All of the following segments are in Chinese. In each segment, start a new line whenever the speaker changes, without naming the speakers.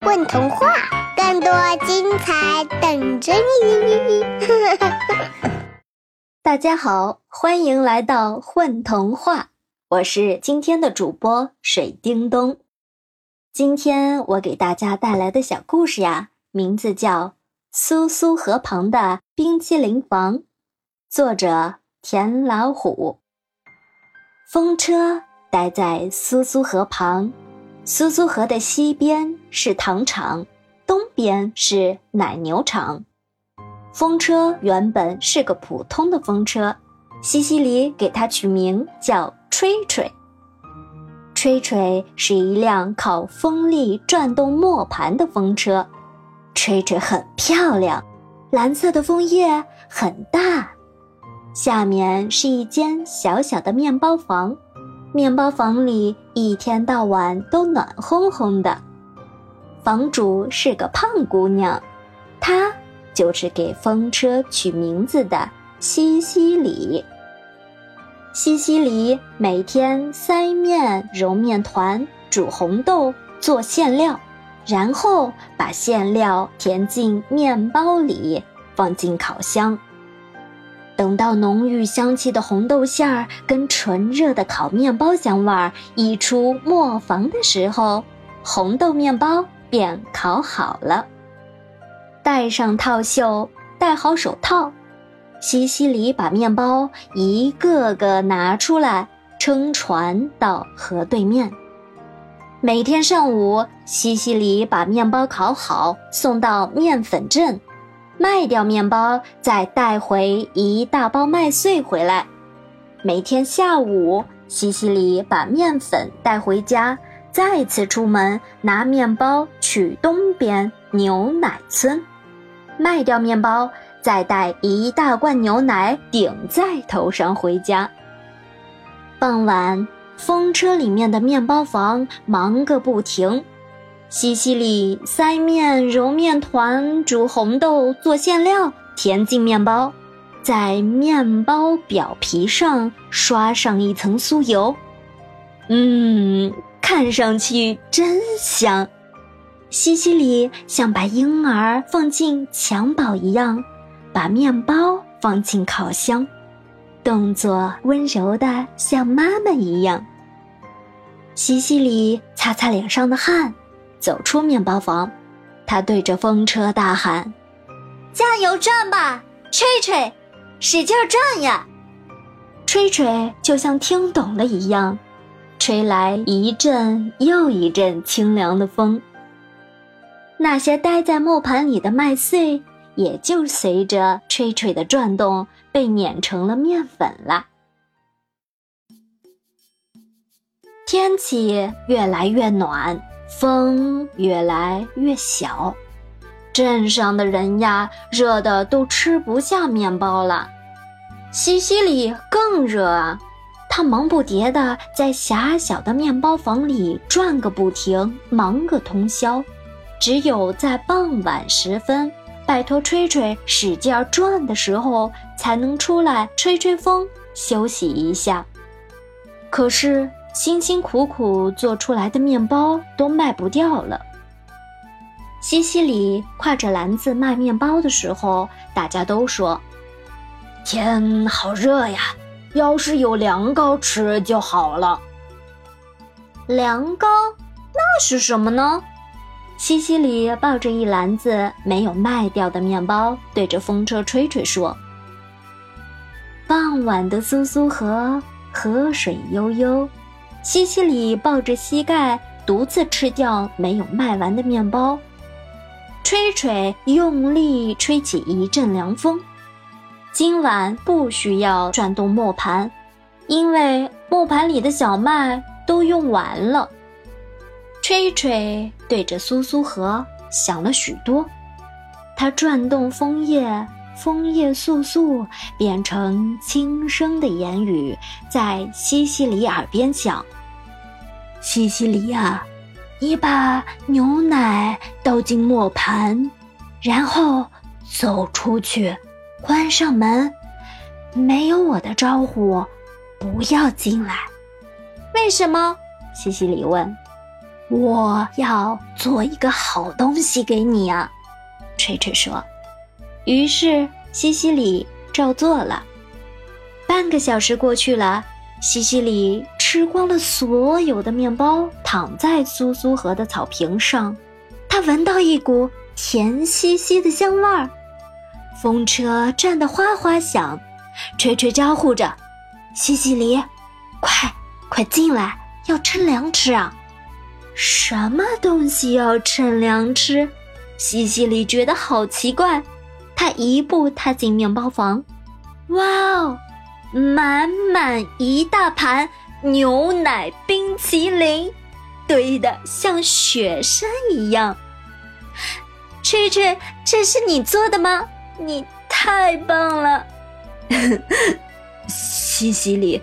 混童话，更多精彩等着你！
大家好，欢迎来到混童话，我是今天的主播水叮咚。今天我给大家带来的小故事呀，名字叫《苏苏河旁的冰淇淋房》，作者田老虎。风车待在苏苏河旁。苏苏河的西边是糖厂，东边是奶牛场。风车原本是个普通的风车，西西里给它取名叫吹吹。吹吹是一辆靠风力转动磨盘的风车，吹吹很漂亮，蓝色的枫叶很大，下面是一间小小的面包房。面包房里一天到晚都暖烘烘的，房主是个胖姑娘，她就是给风车取名字的西西里。西西里每天塞面、揉面团、煮红豆、做馅料，然后把馅料填进面包里，放进烤箱。等到浓郁香气的红豆馅儿跟纯热的烤面包香味儿溢出磨坊的时候，红豆面包便烤好了。戴上套袖，戴好手套，西西里把面包一个个拿出来，撑船到河对面。每天上午，西西里把面包烤好，送到面粉镇。卖掉面包，再带回一大包麦穗回来。每天下午，西西里把面粉带回家，再次出门拿面包去东边牛奶村，卖掉面包，再带一大罐牛奶顶在头上回家。傍晚，风车里面的面包房忙个不停。西西里塞面、揉面团、煮红豆、做馅料，填进面包，在面包表皮上刷上一层酥油。嗯，看上去真香。西西里像把婴儿放进襁褓一样，把面包放进烤箱，动作温柔的像妈妈一样。西西里擦擦脸上的汗。走出面包房，他对着风车大喊：“加油转吧，吹吹，使劲转呀！”吹吹就像听懂了一样，吹来一阵又一阵清凉的风。那些待在磨盘里的麦穗，也就随着吹吹的转动被碾成了面粉了。天气越来越暖。风越来越小，镇上的人呀，热的都吃不下面包了。西西里更热啊，他忙不迭地在狭小的面包房里转个不停，忙个通宵。只有在傍晚时分，拜托吹吹使劲转的时候，才能出来吹吹风，休息一下。可是。辛辛苦苦做出来的面包都卖不掉了。西西里挎着篮子卖面包的时候，大家都说：“天好热呀，要是有凉糕吃就好了。”凉糕？那是什么呢？西西里抱着一篮子没有卖掉的面包，对着风车吹吹说：“傍晚的苏苏河，河水悠悠。”西西里抱着膝盖，独自吃掉没有卖完的面包。吹吹用力吹起一阵凉风。今晚不需要转动磨盘，因为磨盘里的小麦都用完了。吹吹对着苏苏河想了许多，他转动枫叶。枫叶簌簌，变成轻声的言语，在西西里耳边响。西西里呀，你把牛奶倒进磨盘，然后走出去，关上门，没有我的招呼，不要进来。为什么？西西里问。我要做一个好东西给你啊，吹吹说。于是西西里照做了。半个小时过去了，西西里吃光了所有的面包，躺在苏苏河的草坪上。他闻到一股甜兮兮的香味儿。风车转得哗哗响，吹吹招呼着：“西西里，快快进来，要趁凉吃啊！”什么东西要趁凉吃？西西里觉得好奇怪。他一步踏进面包房，哇哦，满满一大盘牛奶冰淇淋，堆得像雪山一样。吹吹，这是你做的吗？你太棒了，
西西里，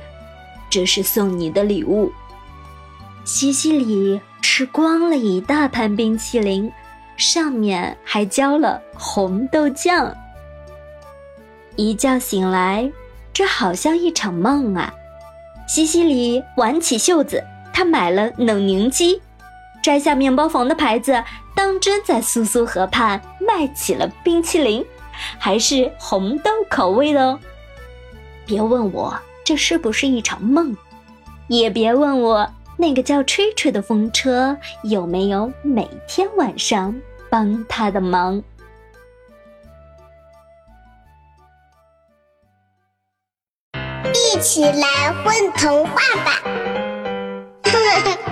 这是送你的礼物。
西西里。吃光了一大盘冰淇淋，上面还浇了红豆酱。一觉醒来，这好像一场梦啊！西西里挽起袖子，他买了冷凝机，摘下面包房的牌子，当真在苏苏河畔卖起了冰淇淋，还是红豆口味的哦。别问我这是不是一场梦，也别问我。那个叫吹吹的风车有没有每天晚上帮他的忙？
起来混童话吧！